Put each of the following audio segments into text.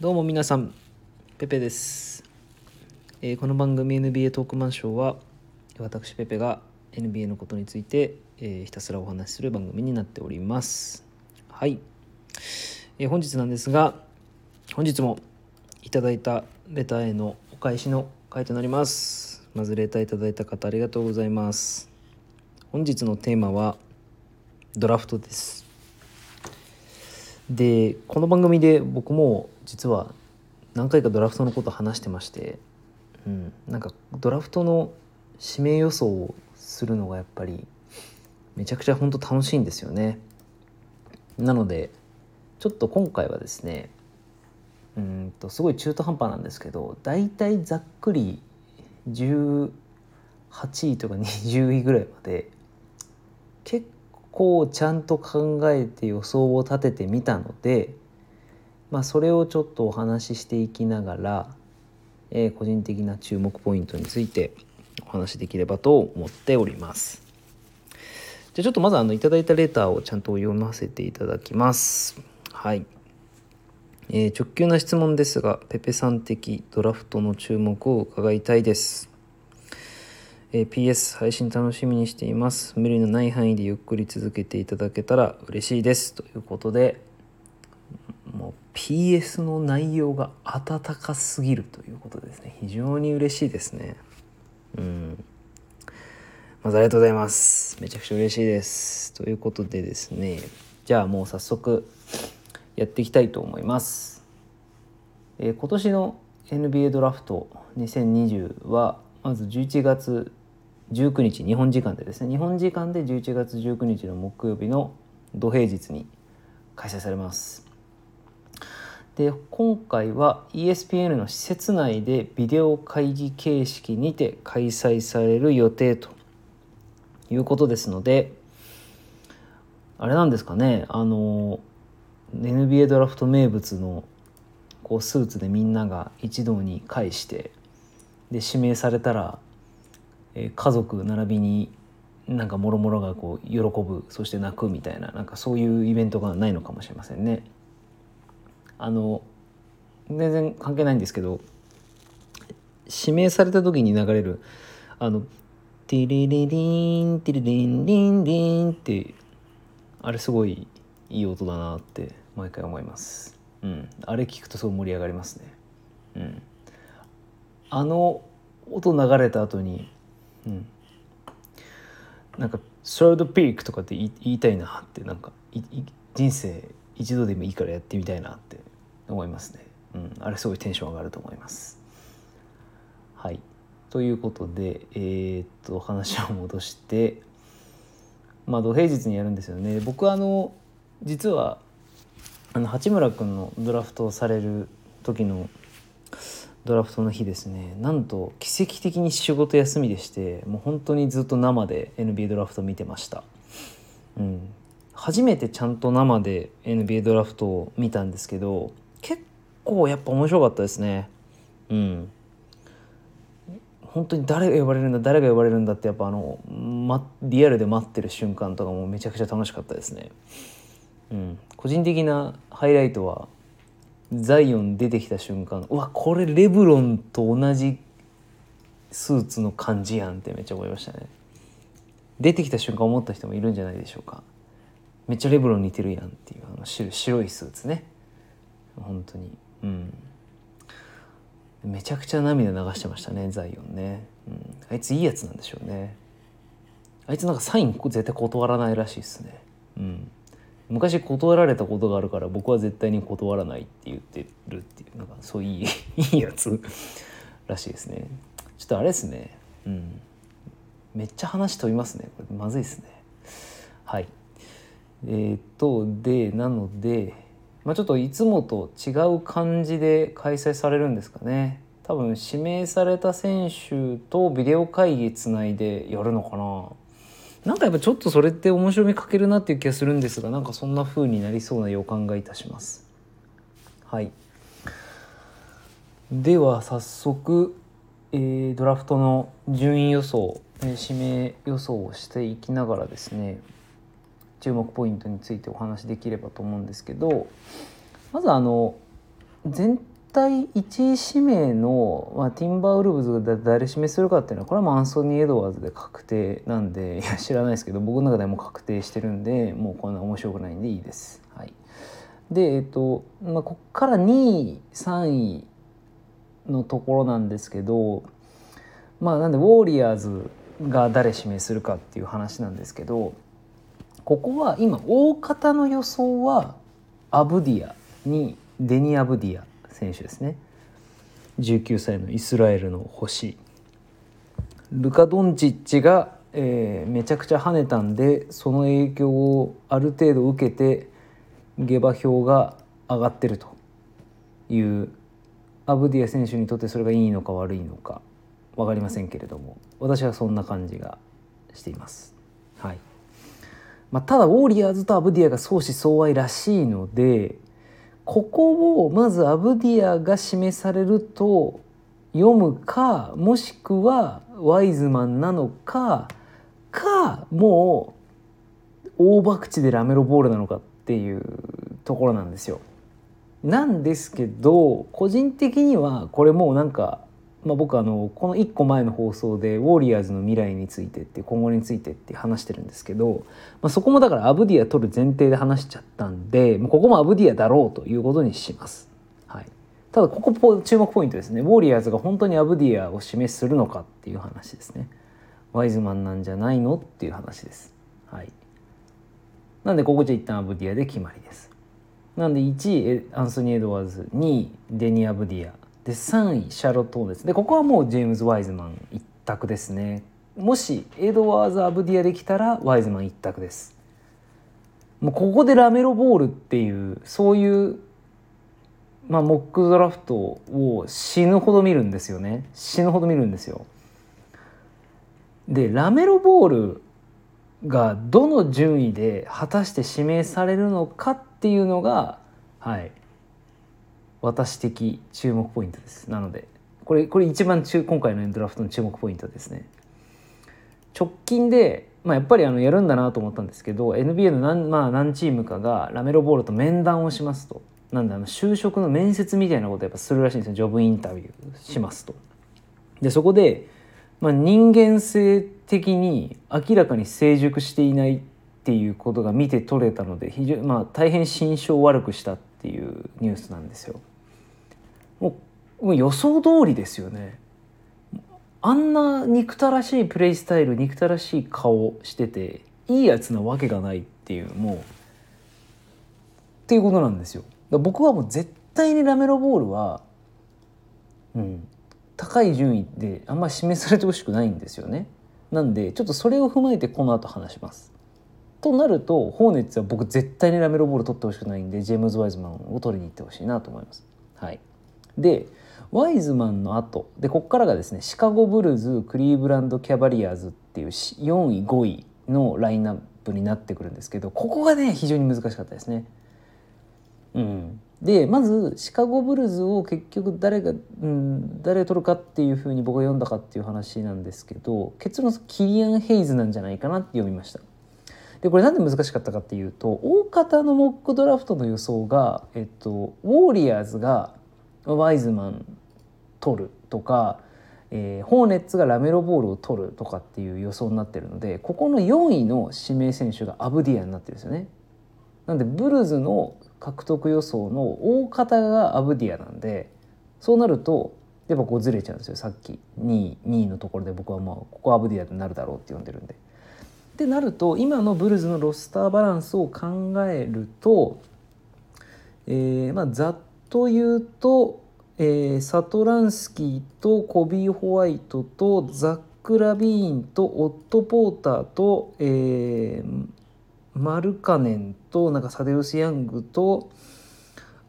どうも皆さん、ペペです。えーこの番組 NBA トークマンショーは、私ペペが NBA のことについて、えーひたすらお話しする番組になっております。はい。えー本日なんですが、本日もいただいたレターへのお返しの回となります。まずレターいただいた方ありがとうございます。本日のテーマはドラフトです。でこの番組で僕も実は何回かドラフトのこと話してまして、うん、なんかドラフトの指名予想をするのがやっぱりめちゃくちゃ本当楽しいんですよね。なのでちょっと今回はですねうんとすごい中途半端なんですけど大体ざっくり18位とか20位ぐらいまで結構ちゃんと考えて予想を立ててみたので、まあ、それをちょっとお話ししていきながら、えー個人的な注目ポイントについてお話しできればと思っております。じゃちょっとまずあのいただいたレターをちゃんと読ませていただきます。はい。えー直球な質問ですが、ペペさん的ドラフトの注目を伺いたいです。えー PS 配信楽しみにしています。無理のない範囲でゆっくり続けていただけたら嬉しいです。ということでもう PS の内容が温かすぎる。ということですね。非常に嬉しいですね。うん。まずありがとうございます。めちゃくちゃ嬉しいです。ということでですね。じゃあもう早速やっていきたいと思います。えー今年の NBA ドラフト2020はまず11月19日日本時間でですね日本時間で11月19日の木曜日の土平日に開催されます。で今回は ESPN の施設内でビデオ会議形式にて開催される予定ということですのであれなんですかねあの NBA ドラフト名物のこうスーツでみんなが一堂に会してで指名されたら、え家族並びになんかもろもろがこう喜ぶそして泣くみたいななんかそういうイベントがないのかもしれませんね。あの全然関係ないんですけど指名された時に流れるあの「ティリリリンティリリンリンリン」ってあれすごいいい音だなって毎回思います。うん、あれ聞くとすごい盛り上がりますね。うん、あの音流れた後に、うん、なんか「スロードピーク」とかって言いたいなってなんか人生一度でもいいからやってみたいなって思いますね。うん、あれすごいテンション上がると思います。はいということでえーっと話を戻してまあ土平日にやるんですよね。僕あの実はあの八村君のドラフトをされる時のドラフトの日ですね。なんと奇跡的に仕事休みでしてもう本当にずっと生で NBA ドラフト見てました、うん、初めてちゃんと生で NBA ドラフトを見たんですけど結構やっぱ面白かったですね。うん。本当に誰が呼ばれるんだ誰が呼ばれるんだってやっぱあの、ま、リアルで待ってる瞬間とかもめちゃくちゃ楽しかったですね。うん、個人的なハイライトはザイオン出てきた瞬間うわこれレブロンと同じスーツの感じやんってめっちゃ思いましたね。出てきた瞬間思った人もいるんじゃないでしょうか。めっちゃレブロン似てるやんっていうあの白白いスーツね。本当に。うん。めちゃくちゃ涙流してましたねザイオンね、うん、あいついいやつなんでしょうね。あいつなんかサイン絶対断らないらしいですね。うん。昔断られたことがあるから僕は絶対に断らないって言ってるっていうなんかそういいいいやつ。らしいですね。ちょっとあれですね。うん。めっちゃ話飛びますね。これまずいですね。はい。えーっとでなのでまあちょっといつもと違う感じで開催されるんですかね。多分指名された選手とビデオ会議つないでやるのかな。なんかやっぱちょっとそれって面白みかけるなっていう気がするんですがなんかそんな風になりそうな予感がいたします。はい。では早速、えードラフトの順位予想、えー指名予想をしていきながらですね注目ポイントについてお話しできればと思うんですけどまずあの全体1位指名の、まあ、ティンバーウルブズが誰指名するかっていうのはこれはもうアンソニー・エドワーズで確定なんで いや知らないですけど僕の中でも確定してるんでもうこんな面白くないんでいいです。はい、でえっと、まあ、こっから2位3位のところなんですけどまあなんでウォーリアーズが誰指名するかっていう話なんですけどここは今大方の予想はアブディアにデニ・アブディア選手ですね。19歳のイスラエルの星。ルカ・ドンチッチが、えー、めちゃくちゃ跳ねたんでその影響をある程度受けて下馬評が上がってるというアブディア選手にとってそれがいいのか悪いのか分かりませんけれども。私はそんな感じがしています。はい。まあ、ただウォーリアーズとアブディアが相思相愛らしいのでここをまずアブディアが示されると読むかもしくはワイズマンなのかかもう大博打でラメロボールなのかっていうところなんですよ。なんですけど個人的にはこれもうなんかまあ、僕あのこの1個前の放送でウォーリアーズの未来についてって今後についてって話してるんですけど、まあ、そこもだからアブディア取る前提で話しちゃったんでここもアブディアだろうということにします。はい、ただここ注目ポイントですねウォーリアーズが本当にアブディアを指名するのかっていう話ですね。ワイズマンなんじゃないのっていう話です。はい、なんでここじゃ一旦アブディアで決まりです。なんで1位アンソニー・エドワーズ2位デニ・アブディアで3位シャーロット・ホーネッツでここはもうジェームズ・ワイズマン一択ですね。もしエドワーズ・アブディアできたらワイズマン一択です。もうここでラメロボールっていうそういうまあ、モックドラフトを死ぬほど見るんですよね。死ぬほど見るんですよ。でラメロボールがどの順位で果たして指名されるのかっていうのがはい。私的注目ポイントです。なのでこれこれ一番中今回のドラフトの注目ポイントですね。直近で、まあ、やっぱりあのやるんだなと思ったんですけど NBA の何,、まあ、何チームかがラメロボールと面談をしますと。なんであの就職の面接みたいなことをやっぱするらしいんですよ。ジョブインタビューしますと。でそこで、まあ、人間性的に明らかに成熟していないっていうことが見て取れたので非常、まあ、大変心象を悪くしたっていうニュースなんですよ。もうもう予想通りですよね。あんな憎たらしいプレイスタイル憎たらしい顔してていいやつなわけがないっていうもうっていうことなんですよ。僕はもう絶対にラメロボールは、うん、高い順位であんま示されてほしくないんですよね。なんでちょっとそれを踏まえてこの後話します。となるとホーネッツは僕絶対にラメロボール取ってほしくないんでジェームズ・ワイズマンを取りに行ってほしいなと思います。はい、でワイズマンの後でここからがですねシカゴブルーズクリーブランド・キャバリアーズっていう4位5位のラインナップになってくるんですけどここがね非常に難しかったですね。うん、でまずシカゴブルーズを結局誰が、うん、誰取るかっていうふうに僕が読んだかっていう話なんですけど結論キリアン・ヘイズなんじゃないかなって読みました。でこれなんで難しかったかっていうと大方のモックドラフトの予想が、えっと、ウォーリアーズがワイズマン取るとか、えー、ホーネッツがラメロボールを取るとかっていう予想になってるのでここの4位の指名選手がアブディアになってるんですよね。なんでブルズの獲得予想の大方がアブディアなんでそうなるとやっぱこうずれちゃうんですよさっき2位 ,2 位のところで僕はまあここアブディアになるだろうって呼んでるんで。ってなると今のブルズのロスターバランスを考えると、えー、まあざっと言うと、えー、サトランスキーとコビー・ホワイトとザック・ラビーンとオット・ポーターと、えー、マルカネンとなんかサデウス・ヤングと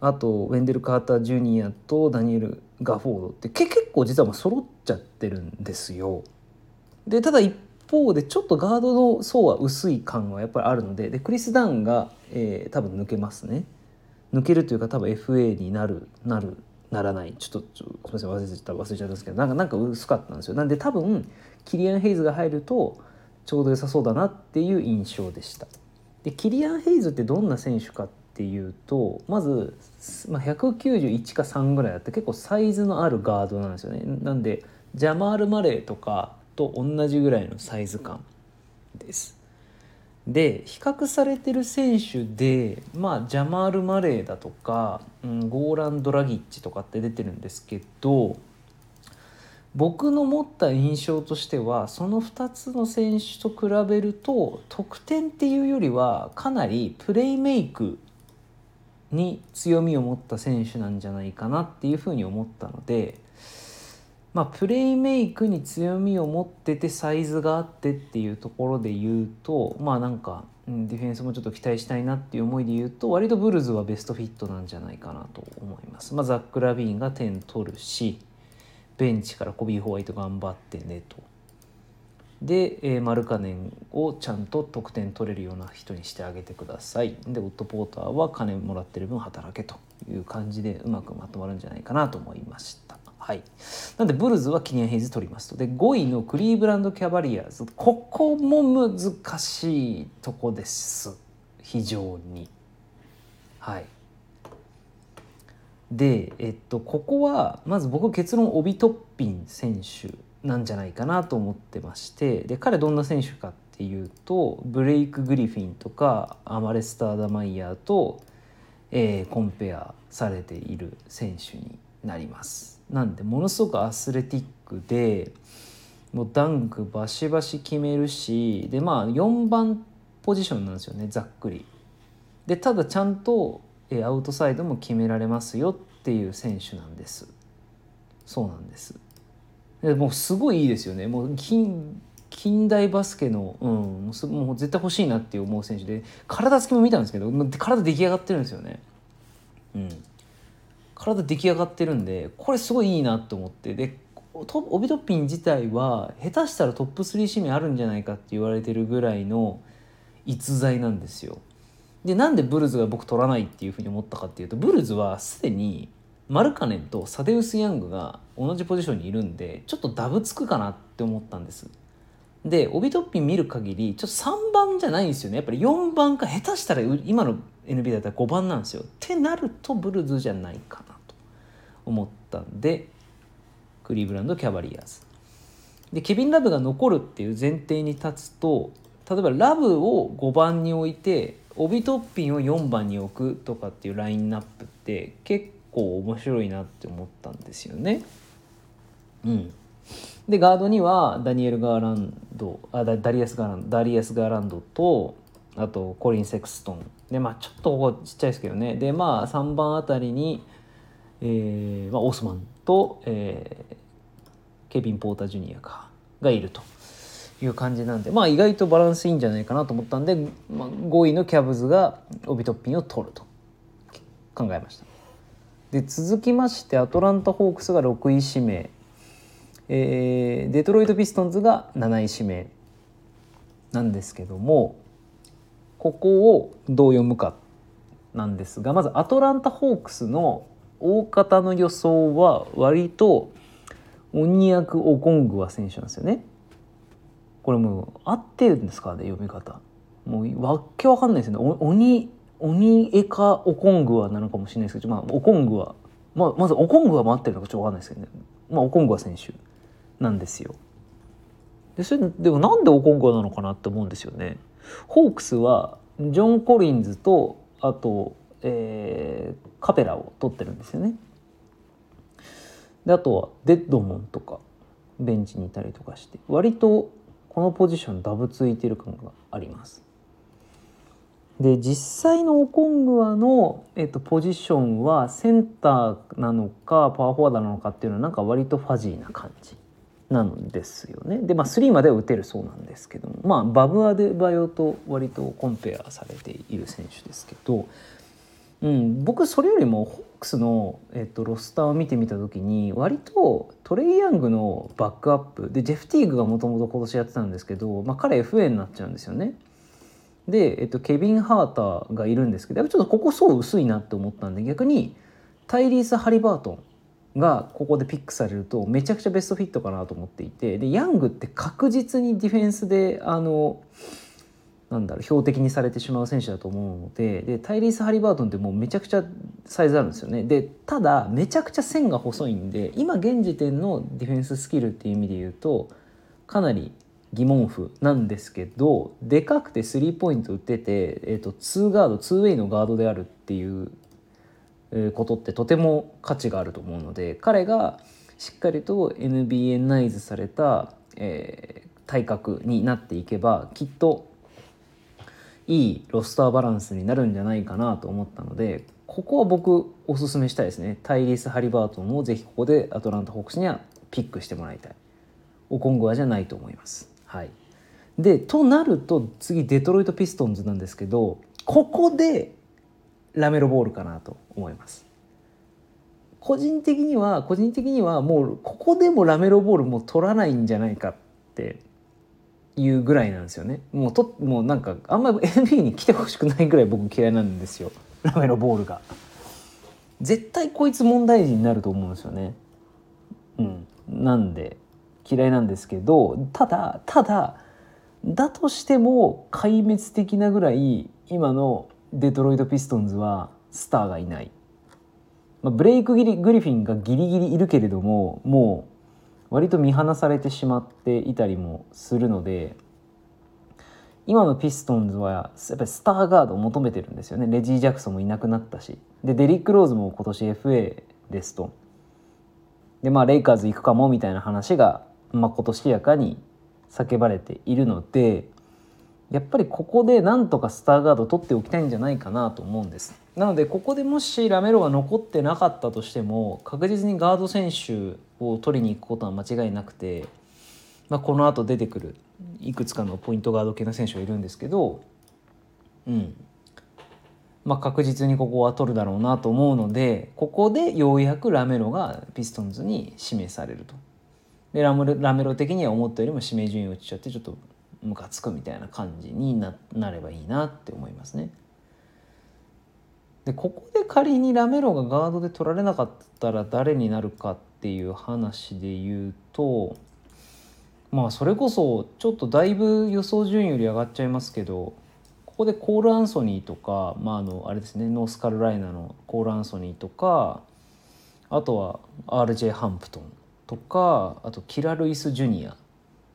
あとウェンデル・カーター・ジュニアとダニエル・ガフォードって結構実はもう揃っちゃってるんですよ。でただ一方でちょっとガードの層は薄い感はやっぱりあるのででクリス・ダウンが、えー、多分抜けますね。抜けるというか多分 FA になるなるならない。ちょっとすみません忘れちゃった忘れちゃったんですけどなんかなんか薄かったんですよ。なんで多分キリアン・ヘイズが入るとちょうど良さそうだなっていう印象でした。でキリアン・ヘイズってどんな選手かってっていうとまず、まあ、191か3ぐらいあって結構サイズのあるガードなんですよね。なんでジャマール・マレーとかと同じぐらいのサイズ感です。で比較されてる選手でまあジャマール・マレーだとか、うん、ゴーラン・ドラギッチとかって出てるんですけど僕の持った印象としてはその2つの選手と比べると得点っていうよりはかなりプレイメイクに強みを持った選手なんじゃないかなっていうふうに思ったので、まあ、プレイメイクに強みを持っててサイズがあってっていうところで言うとまあなんかディフェンスもちょっと期待したいなっていう思いで言うと割とブルズはベストフィットなんじゃないかなと思います。まあ、ザック・ラビーンが点取るしベンチからコビー・ホワイト頑張ってねと。で、えー、マルカネンをちゃんと得点取れるような人にしてあげてください。で、オット・ポーターは金もらってる分働けという感じでうまくまとまるんじゃないかなと思いました。はい。なんで、ブルズはキニアン・ヘイズ取りますと。で、5位のクリーブランド・キャバリアーズ。ここも難しいとこです。非常に。はい。で、えっと、ここはまず僕結論オビトッピン選手なんじゃないかなと思ってましてで彼どんな選手かっていうとブレイク・グリフィンとかアマレスター・ダマイヤーと、えー、コンペアされている選手になります。なんでものすごくアスレティックでもうダンクバシバシ決めるしでまあ4番ポジションなんですよねざっくり。でただちゃんとアウトサイドも決められますよっていう選手なんです。そうなんです。でもうすごいいいですよね。もう近近代バスケの、うん、もうもう絶対欲しいなって思う選手で体つきも見たんですけど体出来上がってるんですよね。うん。体出来上がってるんでこれすごいいいなと思って。でオビトッピン自体は下手したらトップ3指名あるんじゃないかって言われてるぐらいの逸材なんですよ。でなんでブルズが僕取らないっていうふうに思ったかっていうとブルズはすでにマルカネンとサデウス・ヤングが同じポジションにいるんでちょっとダブつくかなって思ったんです。でオビトッピン見る限りちょっと3番じゃないんですよね。やっぱり4番か下手したら今の NB だったら5番なんですよ。ってなるとブルズじゃないかなと思ったんでクリーブランド・キャバリアーズ。でケビン・ラブが残るっていう前提に立つと例えばラブを5番に置いてオビ・トッピンを4番に置くとかっていうラインナップって結構面白いなって思ったんですよね。うん、でガードにはダニエル・ガーランドあダダリアス・ガーランドダリアス・ガーランドとあとコリン・セクストンでまあちょっとここちっちゃいですけどねでまあ3番あたりに、えーまあ、オスマンと、えー、ケビン・ポーター・ジュニアかがいると。いう感じなんでまあ意外とバランスいいんじゃないかなと思ったんで、まあ、5位のキャブズがオビトッピンを取ると考えましたで続きましてアトランタ・ホークスが6位指名、えー、デトロイト・ピストンズが7位指名なんですけどもここをどう読むかなんですがまずアトランタ・ホークスの大方の予想は割とオニアク・オコングワ選手なんですよね。これもう合ってるんですかね読み方。もうわけわかんないですよね。鬼鬼エカオコングワなのかもしれないですけど、まあ、オコングワ、まあ、まずオコングワも合ってるのかちょっとわかんないですけどね、まあ、オコングワ選手なんですよ。でそれでもなんでオコングワなのかなって思うんですよね。ホークスはジョン・コリンズとあと、えー、カペラを取ってるんですよねであとはデッドモンとかベンチにいたりとかして割とこのポジションダブついてる感があります。で実際のオコングアの、えっと、ポジションはセンターなのかパワーフォワードなのかっていうのはなんか割とファジーな感じなんですよね。でまあ3までは打てるそうなんですけどもまあバブアデバヨと割とコンペアされている選手ですけどうん、僕それよりもホークスの、えっと、ロスターを見てみた時に割とトレイ・ヤングのバックアップでジェフ・ティーグがもともと今年やってたんですけど、まあ、彼 FA になっちゃうんですよね。で、えっと、ケビン・ハーターがいるんですけどやっぱちょっとここ層薄いなって思ったんで逆にタイリース・ハリバートンがここでピックされるとめちゃくちゃベストフィットかなと思っていてでヤングって確実にディフェンスであのなんだろう標的にされてしまう選手だと思うのででタイリース・ハリバートンってもうめちゃくちゃサイズあるんですよね。でただめちゃくちゃ線が細いんで今現時点のディフェンススキルっていう意味で言うとかなり疑問符なんですけどでかくてスリーポイント打ってて、えーと、2ガード2ウェイのガードであるっていうことってとても価値があると思うので彼がしっかりと NBA ナイズされた、えー、体格になっていけばきっといいロスターバランスになるんじゃないかなと思ったのでここは僕おすすめしたいですね。タイリース・ハリバートンをぜひここでアトランタ・ホークスにはピックしてもらいたい。オコングアじゃないと思います。はい。でとなると次デトロイト・ピストンズなんですけどここでラメロボールかなと思います。個人的には個人的にはもうここでもラメロボールも取らないんじゃないかっていうぐらいなんですよね。もうともうなんかあんまり NBA に来てほしくないぐらい僕嫌いなんですよ。ラメロボールが。絶対こいつ問題児になると思うんですよね。うん。なんで嫌いなんですけどただただだとしても壊滅的なぐらい今のデトロイト・ピストンズはスターがいない、まあ、ブレイクギリ・グリフィンがギリギリいるけれどももう割と見放されてしまっていたりもするので今のピストンズはやっぱりスターガードを求めてるんですよね。レジー・ジャクソンもいなくなったし。でデリック・ローズも今年 FA ですと。でまあレイカーズ行くかもみたいな話がまことしやかに叫ばれているのでやっぱりここでなんとかスターガード取っておきたいんじゃないかなと思うんですなのでここでもしラメロが残ってなかったとしても確実にガード選手を取りに行くことは間違いなくて、まあ、このあと出てくるいくつかのポイントガード系の選手がいるんですけど、うんまあ、確実にここは取るだろうなと思うのでここでようやくラメロがピストンズに指名されると。でラメラメロ的には思ったよりも指名順位落ちちゃってちょっとムカつくみたいな感じにななればいいなって思いますね。でここで仮にラメロがガードで取られなかったら誰になるかっていう話で言うとまあそれこそちょっとだいぶ予想順位より上がっちゃいますけどここでコール・アンソニーとか、まあ、あのあれですねノースカロライナのコール・アンソニーとかあとは RJ ハンプトンとかあとキラ・ルイス・ジュニア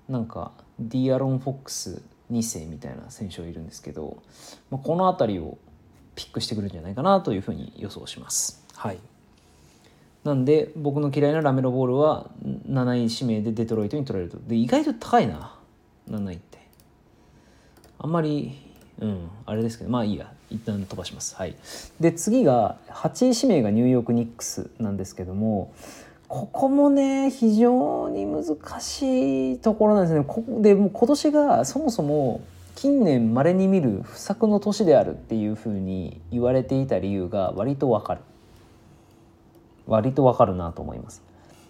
なんかディアロン・フォックス2世みたいな選手がいるんですけど、まあ、この辺りをピックしてくるんじゃないかなというふうに予想します。はい。なんで僕の嫌いなラメロボールは7位指名でデトロイトに取られると。で意外と高いな。7位って。あんまりうんあれですけどまあいいや。一旦飛ばします。はい。で次が8位指名がニューヨークニックスなんですけどもここもね非常に難しいところなんですね。こでも今年がそもそも近年まれに見る不作の年であるっていうふうに言われていた理由が割とわかる割とわかるなと思います。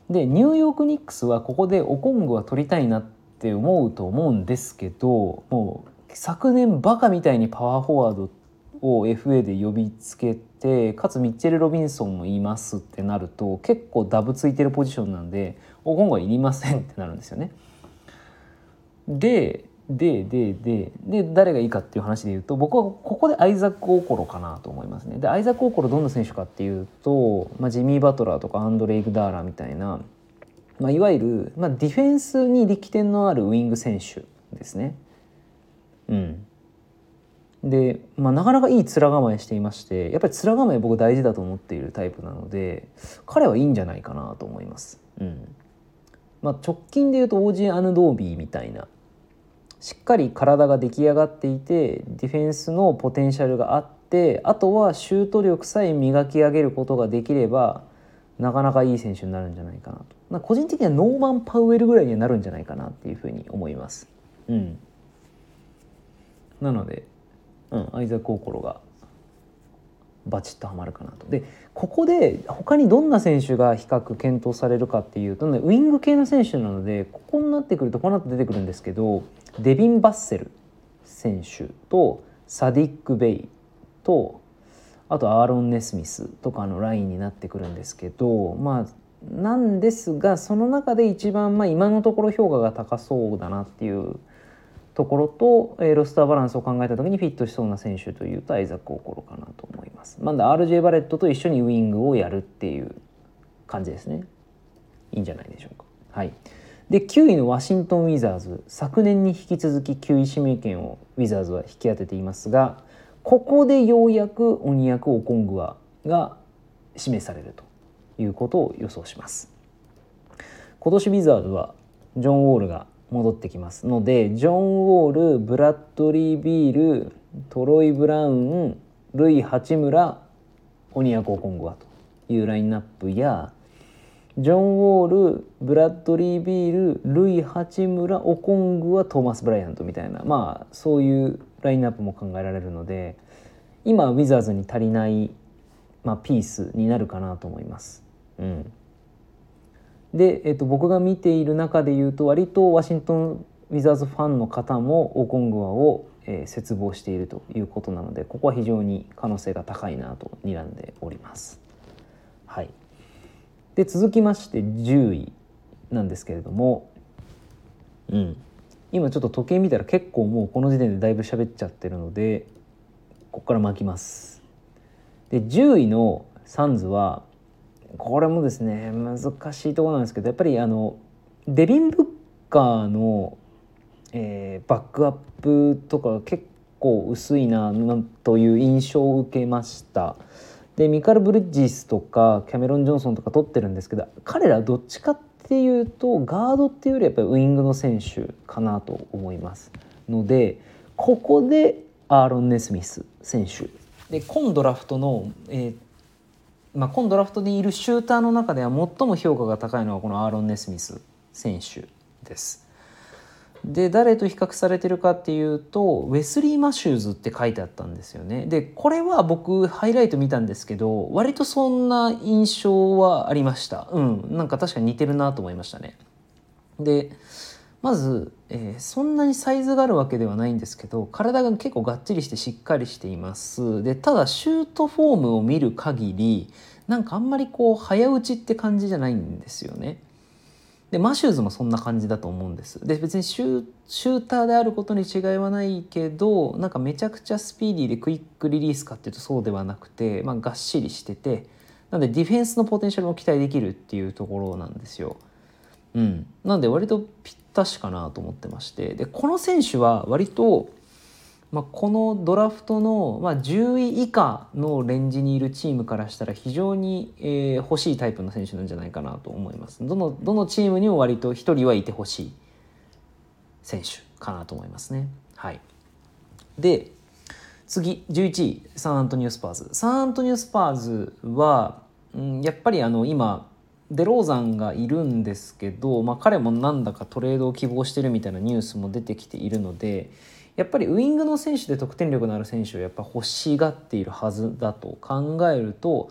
でニューヨークニックスはここでオコングは取りたいなって思うと思うんですけどもう昨年バカみたいにパワーフォワードを FA で呼びつけてかつミッチェル・ロビンソンもいますってなると結構ダブついてるポジションなんで今後はいりませんってなるんですよね。ででででで誰がいいかっていう話で言うと僕はここでアイザック・オーコロかなと思いますね。でアイザック・オーコロどんな選手かっていうと、まあ、ジミー・バトラーとかアンドレイ・グダーラみたいな、まあ、いわゆる、まあ、ディフェンスに力点のあるウイング選手ですね。うん、で、まあ、なかなかいい面構えしていましてやっぱり面構え僕大事だと思っているタイプなので彼はいいんじゃないかなと思います。うんまあ、直近で言うとオージー・アヌドービーみたいなしっかり体が出来上がっていてディフェンスのポテンシャルがあってあとはシュート力さえ磨き上げることができればなかなかいい選手になるんじゃないかなと。まあ、個人的にはノーマン・パウエルぐらいにはなるんじゃないかなっていうふうに思います。うん、なのでうん、アイザック・オコロがバチッとはまるかなと。でここで他にどんな選手が比較検討されるかっていうと、ね、ウイング系の選手なのでここになってくるとこの後出てくるんですけどデビン・バッセル選手とサディック・ベイとあとアーロン・ネスミスとかのラインになってくるんですけどまあなんですがその中で一番、まあ、今のところ評価が高そうだなっていうところと、えー、ロスターバランスを考えた時にフィットしそうな選手というとアイザック・オコロかなと思います。まだ RJ バレットと一緒にウイングをやるっていう感じですね。いいんじゃないでしょうか。はい、で9位のワシントン・ウィザーズ昨年に引き続き9位指名権をウィザーズは引き当てていますがここでようやく鬼役オコングアが指名されるということを予想します。今年ウィザーズはジョン・ウォールが戻ってきますのでジョン・ウォールブラッドリー・ビールトロイ・ブラウンルイ・八村オニアコ・コンゴアというラインナップやジョン・ウォールブラッドリー・ビールルイ・八村オコングはトーマス・ブライアントみたいなまあそういうラインナップも考えられるので今ウィザーズに足りない、まあ、ピースになるかなと思います。うんで、えっと、僕が見ている中で言うと割とワシントン・ウィザーズファンの方もオコングアを、えー、切望しているということなのでここは非常に可能性が高いなと睨んでおります。はい、で続きまして10位なんですけれども、うん、今ちょっと時計見たら結構もうこの時点でだいぶ喋っちゃってるのでここから巻きます。で10位のサンズはこれもですね難しいところなんですけどやっぱりあのデビン・ブッカーの、えー、バックアップとか結構薄いなという印象を受けました。でミカル・ブリッジスとかキャメロン・ジョンソンとか取ってるんですけど彼らどっちかっていうとガードっていうよりやっぱりウイングの選手かなと思いますのでここでアーロン・ネスミス選手で今ドラフトの、えー、まあ、今ドラフトでいるシューターの中では最も評価が高いのはこのアーロン・ネスミス選手です。で誰と比較されてるかっていうとウェスリー・マシューズって書いてあったんですよね。でこれは僕ハイライト見たんですけど割とそんな印象はありました。うんなんか確かに似てるなと思いましたね。でまず、えー、そんなにサイズがあるわけではないんですけど体が結構がっちりしてしっかりしています。でただシュートフォームを見る限りなんかあんまりこう早打ちって感じじゃないんですよね。でマシューズもそんな感じだと思うんです。で別にシューターであることに違いはないけどなんかめちゃくちゃスピーディーでクイックリリースかっていうとそうではなくて、まあ、がっしりしててなのでディフェンスのポテンシャルも期待できるっていうところなんですよ。うん、なんで割とぴったしかなと思ってまして。でこの選手は割と、まあ、このドラフトの、まあ、10位以下のレンジにいるチームからしたら非常に、えー、欲しいタイプの選手なんじゃないかなと思います。どのどのチームにも割と1人はいてほしい選手かなと思いますね。はい、で次11位サンアントニオスパーズ。サンアントニオスパーズは、うん、やっぱりあの今デローザンがいるんですけど、まあ、彼もなんだかトレードを希望してるみたいなニュースも出てきているのでやっぱりウイングの選手で得点力のある選手をやっぱ欲しがっているはずだと考えると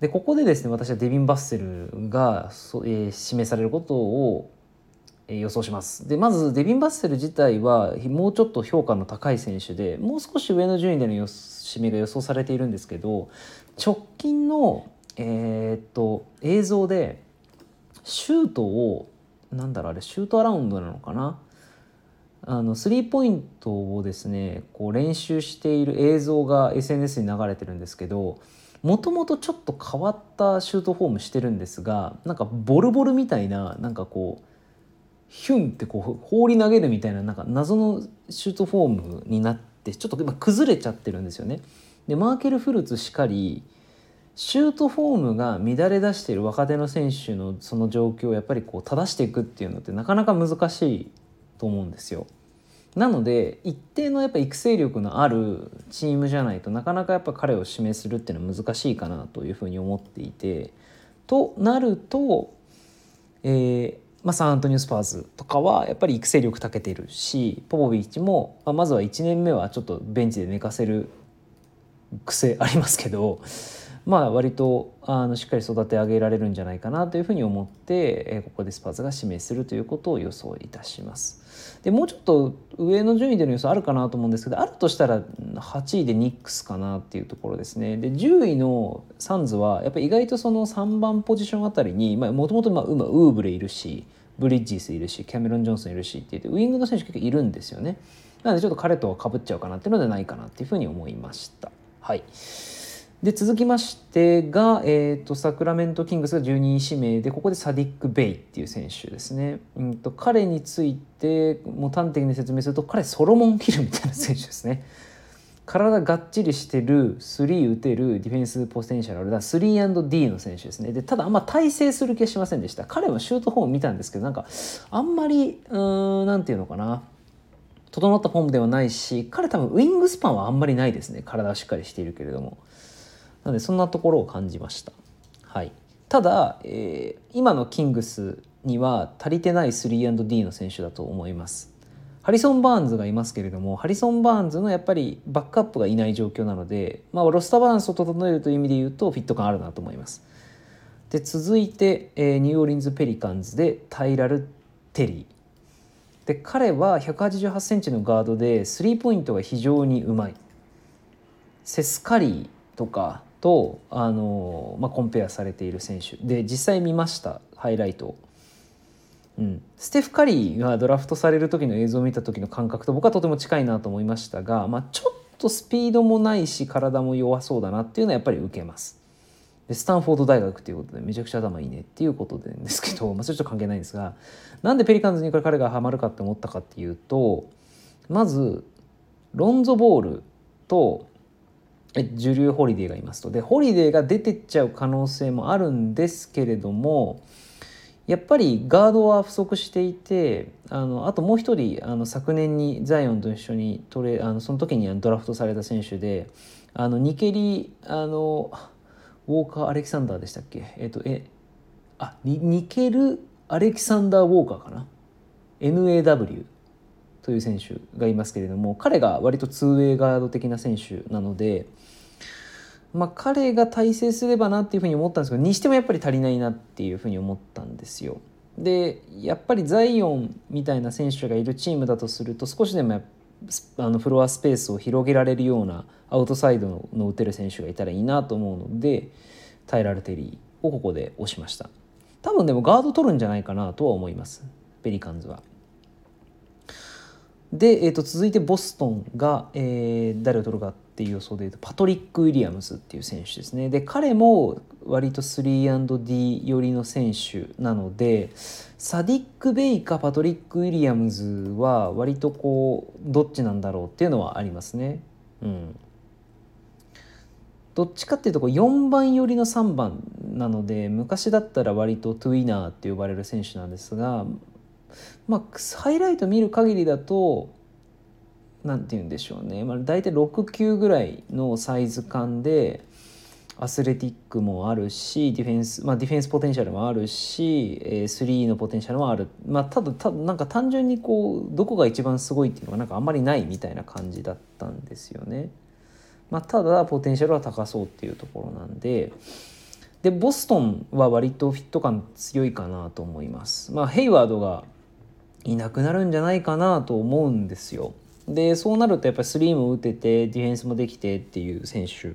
でここでですね私はデビン・バッセルが、えー、指名されることを予想します。でまずデビン・バッセル自体はもうちょっと評価の高い選手でもう少し上の順位での指名が予想されているんですけど直近のえー、っと映像でシュートをなんだろうあれシュートアラウンドなのかな？あのスリーポイントをですねこう練習している映像が SNS に流れてるんですけどもともとちょっと変わったシュートフォームしてるんですがなんかボルボルみたいななんかこうヒュンってこう放り投げるみたいななんか謎のシュートフォームになってちょっと今崩れちゃってるんですよね。でマーケル・フルーツしかりシュートフォームが乱れ出している若手の選手のその状況をやっぱりこう正していくっていうのってなかなか難しいと思うんですよ。なので一定のやっぱ育成力のあるチームじゃないとなかなかやっぱ彼を指名するっていうのは難しいかなというふうに思っていてとなると、えーまあ、サンアントニオスパーズとかはやっぱり育成力たけてるしポポビッチも、まあ、まずは1年目はちょっとベンチで寝かせる癖ありますけどまあ割とあのしっかり育て上げられるんじゃないかなというふうに思って、えここでスパーズが指名するということを予想いたします。でもうちょっと上の順位での予想あるかなと思うんですけどあるとしたら8位でニックスかなっていうところですね。で10位のサンズはやっぱり意外とその3番ポジションあたりにもともとウーブレいるしブリッジスいるしキャメロン・ジョンソンいるしって言ってウイングの選手結構いるんですよね。なのでちょっと彼とはかぶっちゃうかなっていうのではないかなっていうふうに思いました。はい。で続きましてが、えーと、サクラメント・キングスが12位指名でここでサディック・ベイっていう選手ですね、うんと、彼についてもう端的に説明すると彼ソロモン・ヒルみたいな選手ですね。体がっちりしてる3打てるディフェンスポテンシャルあるだ 3&D の選手ですね。でただあんま大成する気はしませんでした。彼はシュートフォーム見たんですけどなんかあんまりうんなんていうのかな。整ったフォームではないし彼多分ウイングスパンはあんまりないですね。体はしっかりしているけれども。なのでそんなところを感じました。はい、ただ、えー、今のキングスには足りてない 3&D の選手だと思います。ハリソン・バーンズがいますけれどもハリソン・バーンズのやっぱりバックアップがいない状況なので、まあ、ロスターバランスを整えるという意味で言うとフィット感あるなと思います。で続いて、えー、ニューオーリンズ・ペリカンズでタイラル・テリー。で彼は1 8 8センチのガードでスリーポイントが非常にうまい。セスカリーとかとあの、まあ、コンペアされている選手。で実際見ましたハイライト。うん、ステフ・カリーがドラフトされる時の映像を見た時の感覚と僕はとても近いなと思いましたが、まあ、ちょっとスピードもないし体も弱そうだなっていうのはやっぱり受けます。でスタンフォード大学ということでめちゃくちゃ頭いいねっていうことでですけど、まあ、それちょっと関係ないんですがなんでペリカンズに彼がハマるかって思ったかっていうとまずロンゾボールとジュリュー・ホリデーがいますと。でホリデーが出てっちゃう可能性もあるんですけれどもやっぱりガードは不足していてあのあともう一人あの昨年にザイオンと一緒にトレあのその時にドラフトされた選手であのニケリあのウォーカー・アレキサンダーでしたっけ？えっ、とえあニニケル・アレキサンダー・ウォーカーかな？NAW という選手がいますけれども彼が割と 2way ガード的な選手なので、まあ、彼が大成すればなっていうふうに思ったんですけどにしてもやっぱり足りないなっていうふうに思ったんですよ。でやっぱりザイオンみたいな選手がいるチームだとすると少しでもあのフロアスペースを広げられるようなアウトサイドの打てる選手がいたらいいなと思うのでタイラル・テリーをここで押しました多分でもガード取るんじゃないかなとは思いますペリカンズは。で、えー、と続いてボストンが、えー、誰を取るかっていう予想でいうとパトリック・ウィリアムズっていう選手ですねで彼も割と 3&D 寄りの選手なのでサディック・ベイかパトリック・ウィリアムズは割とこうどっちなんだろうっていうのはありますね。うんどっちかっていうとこう4番寄りの3番なので昔だったら割とトゥイナーって呼ばれる選手なんですがまあ、ハイライト見る限りだと何て言うんでしょうね、まあ、大体69ぐらいのサイズ感でアスレティックもあるしディフェンス、まあ、ディフェンスポテンシャルもあるし、えー、3のポテンシャルもある、まあ、ただただなんか単純にこうどこが一番すごいっていうのがなんかあんまりないみたいな感じだったんですよね。まあ、ただポテンシャルは高そうっていうところなんで。でボストンは割とフィット感強いかなと思います。まあ、ヘイワードがいなくなるんじゃないかなと思うんですよ。でそうなるとやっぱりスリーも打ててディフェンスもできてっていう選手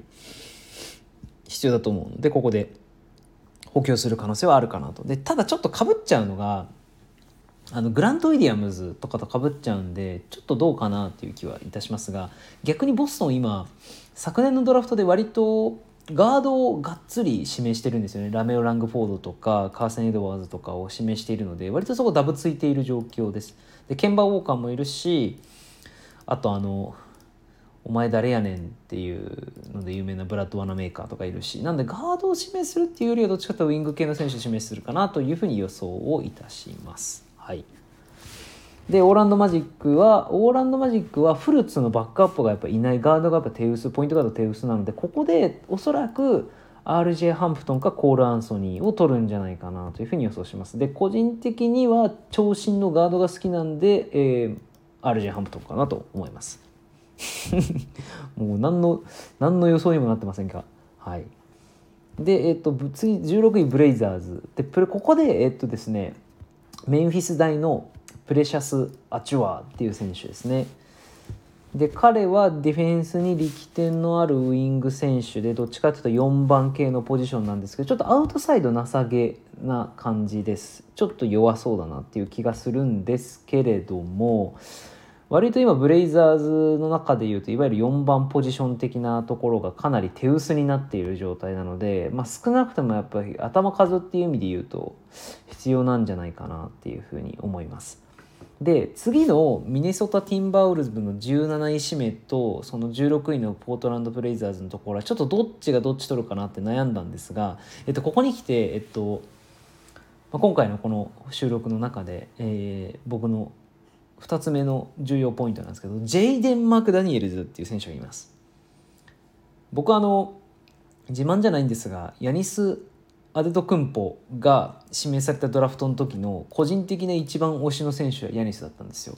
必要だと思うのでここで補強する可能性はあるかなと。でただちょっとかぶっちゃうのがあのグラント・ウィリアムズとかとかぶっちゃうんでちょっとどうかなっていう気はいたしますが逆にボストン今昨年のドラフトで割とガードをがっつり指名してるんですよね。ラメオ・ラングフォードとかカーセン・エドワーズとかを指名しているので割とそこダブついている状況です。でケンバ・ウォーカーもいるしあとあのお前誰やねんっていうので有名なブラッド・ワナメーカーとかいるしなんでガードを指名するっていうよりはどっちかというとウィング系の選手を指名するかなというふうに予想をいたします。はい。でオーランドマジックはオーランドマジックはフルーツのバックアップがやっぱいないガードがやっぱ手薄ポイントガード手薄なのでここでおそらく RJ ハンプトンかコール・アンソニーを取るんじゃないかなというふうに予想します。で個人的には長身のガードが好きなんで、えー、RJ ハンプトンかなと思います。もう何の何の予想にもなってませんか？はい。でえっ、ー、と次16位ブレイザーズ。でここでえっ、ー、とですねメンフィス大のプレシャス・アチュアっていう選手ですね。で彼はディフェンスに力点のあるウイング選手でどっちかというと4番系のポジションなんですけどちょっとアウトサイドなさげな感じですちょっと弱そうだなっていう気がするんですけれども割と今ブレイザーズの中でいうといわゆる4番ポジション的なところがかなり手薄になっている状態なので、まあ、少なくともやっぱり頭数っていう意味で言うと必要なんじゃないかなっていうふうに思います。で次のミネソタ・ティンバウルズの17位指名とその16位のポートランド・ブレイザーズのところはちょっとどっちがどっち取るかなって悩んだんですが、えっと、ここに来て、えっとまあ、今回のこの収録の中で、えー、僕の2つ目の重要ポイントなんですけどジェイデン・マクダニエルズっていう選手がいます。僕はあの自慢じゃないんですがヤニス・アデトクンポが指名されたドラフトの時の個人的な一番推しの選手はヤニスだったんですよ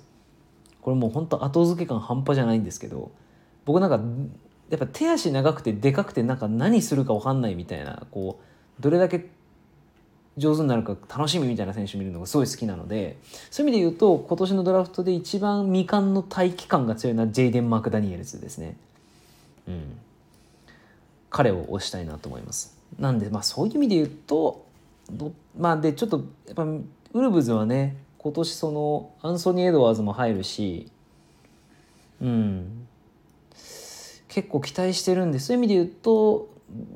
これもう本当後付け感半端じゃないんですけど僕なんかやっぱ手足長くてでかくてなんか何するか分かんないみたいなこうどれだけ上手になるか楽しみみたいな選手見るのがすごい好きなのでそういう意味で言うと今年のドラフトで一番未完の待機感が強いのはジェイデン・マクダニエルズですね。うん、彼を推したいなと思います。なんでまあそういう意味で言うとまあでちょっとやっぱウルブズはね今年そのアンソニー・エドワーズも入るしうん結構期待してるんでそういう意味で言うと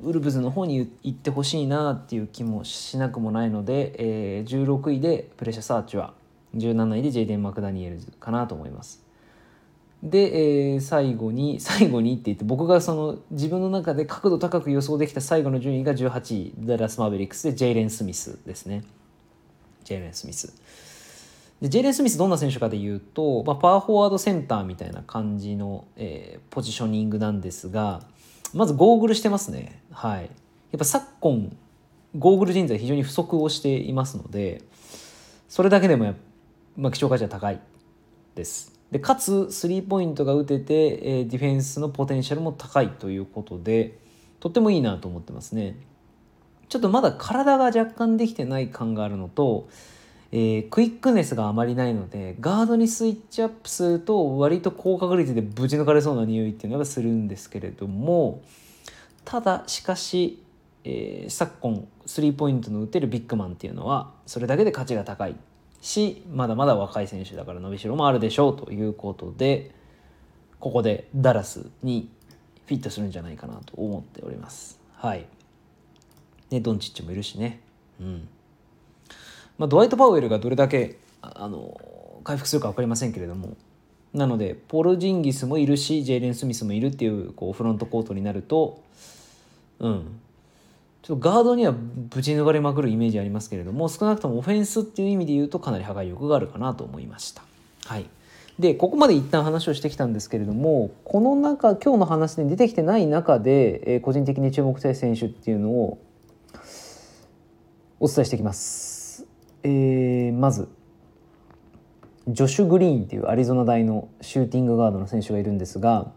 ウルブズの方に行ってほしいなっていう気もしなくもないので、えー、16位でプレシャサーチは17位でジェイデン・マクダニエルズかなと思います。で、えー、最後に 最後にって言って僕がその自分の中で角度高く予想できた最後の順位が18位ダラス・マーベリックスでジェイレン・スミスですね。ジェイレン・スミス。でジェイレン・スミスどんな選手かでいうと、まあ、パワーフォワードセンターみたいな感じの、えー、ポジショニングなんですがまずゴーグルしてますねはいやっぱ昨今ゴーグル人材非常に不足をしていますのでそれだけでもまあ、貴重価値は高いですでかつスリーポイントが打てて、えディフェンスのポテンシャルも高いということでとってもいいなと思ってますね。ちょっとまだ体が若干できてない感があるのとえー、クイックネスがあまりないのでガードにスイッチアップすると割と高確率でぶち抜かれそうな匂いっていうのがするんですけれどもただしかし、えー、昨今スリーポイントの打てるビッグマンっていうのはそれだけで価値が高い。しまだまだ若い選手だから伸びしろもあるでしょうということでここでダラスにフィットするんじゃないかなと思っております。はい。ね、ドンチッチもいるしね。うん。まあ、ドワイト・パウエルがどれだけあの回復するか分かりませんけれどもなのでポル・ジンギスもいるしジェイレン・スミスもいるっていうこうフロントコートになるとうんちょっとガードにはぶち抜かれまくるイメージありますけれども少なくともオフェンスっていう意味で言うとかなり破壊力があるかなと思いました。はいでここまで一旦話をしてきたんですけれどもこの中今日の話で出てきてない中で、えー、個人的に注目したい選手っていうのをお伝えしていきます。えー、まずジョシュ・グリーンっていうアリゾナ大のシューティングガードの選手がいるんですが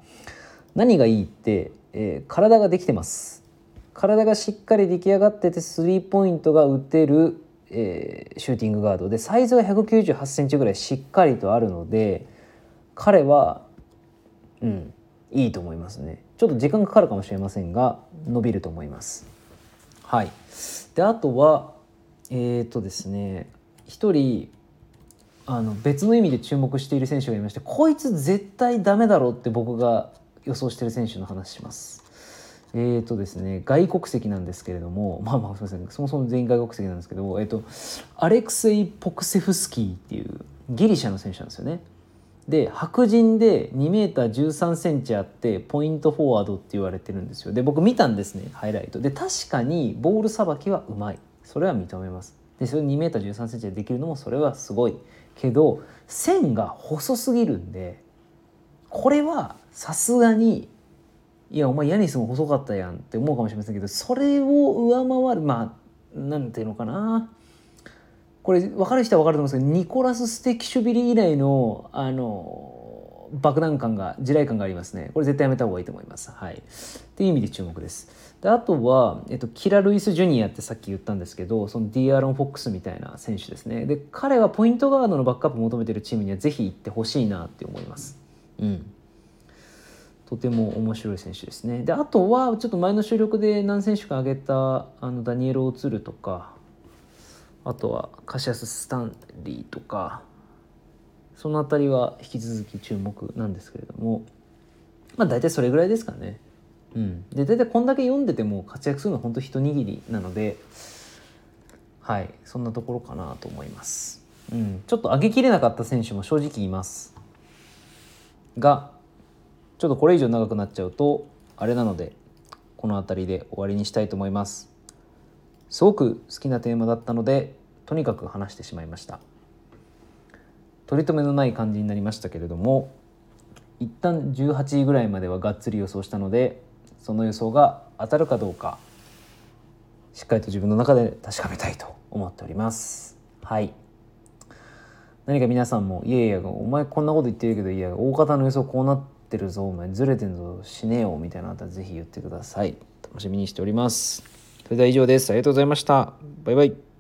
何がいいって、えー、体ができてます体がしっかり出来上がっててスリーポイントが打てる、えー、シューティングガードでサイズが1 9 8センチぐらいしっかりとあるので彼はうんいいと思いますね。ちょっと時間かかるかもしれませんが伸びると思います。はい。であとはえっ、とですね一人あの別の意味で注目している選手がいましてこいつ絶対ダメだろうって僕が予想してる選手の話します。えーとですね、外国籍なんですけれども まあまあすみません。そもそも全員外国籍なんですけど、えーと、アレクセイ・ポクセフスキーっていうギリシャの選手なんですよね。で白人で2メーター13センチあってポイントフォワードって言われてるんですよ。で僕見たんですねハイライト。で確かにボールさばきはうまい。それは認めます。でそれ 2m13cm でできるのもそれはすごい。けど線が細すぎるんでこれはさすがにいやお前ヤニスも細かったやんって思うかもしれませんけどそれを上回るまあなんていうのかな。これ分かる人は分かると思うんですけどニコラス・ステキシュビリ以来のあの爆弾感が地雷感がありますね。これ絶対やめた方がいいと思います。はい。っていう意味で注目です。であとは、えっと、キラ・ルイス・ジュニアってさっき言ったんですけどそのディアロン・フォックスみたいな選手ですね。で彼はポイントガードのバックアップを求めてるチームにはぜひ行ってほしいなって思います。うん。とても面白い選手ですね。であとはちょっと前の収録で何選手か挙げたあのダニエル・オツルとかあとはカシアス・スタンリーとかその辺りは引き続き注目なんですけれどもまあ大体それぐらいですかね。うん、で大体こんだけ読んでても活躍するのは本当一握りなのではい。そんなところかなと思います。うん、ちょっと上げきれなかった選手も正直います。がちょっとこれ以上長くなっちゃうとあれなのでこの辺りで終わりにしたいと思います。すごく好きなテーマだったのでとにかく話してしまいました。取り留めのない感じになりましたけれども一旦18位ぐらいまではがっつり予想したのでその予想が当たるかどうかしっかりと自分の中で確かめたいと思っております。はい。何か皆さんも「いやいやお前こんなこと言ってるけどいや大方の予想こうなっててるぞお前ずれてんぞ死ねよ」みたいなのあったら是非言ってください楽しみにしておりますそれでは以上です。ありがとうございました。バイバイ。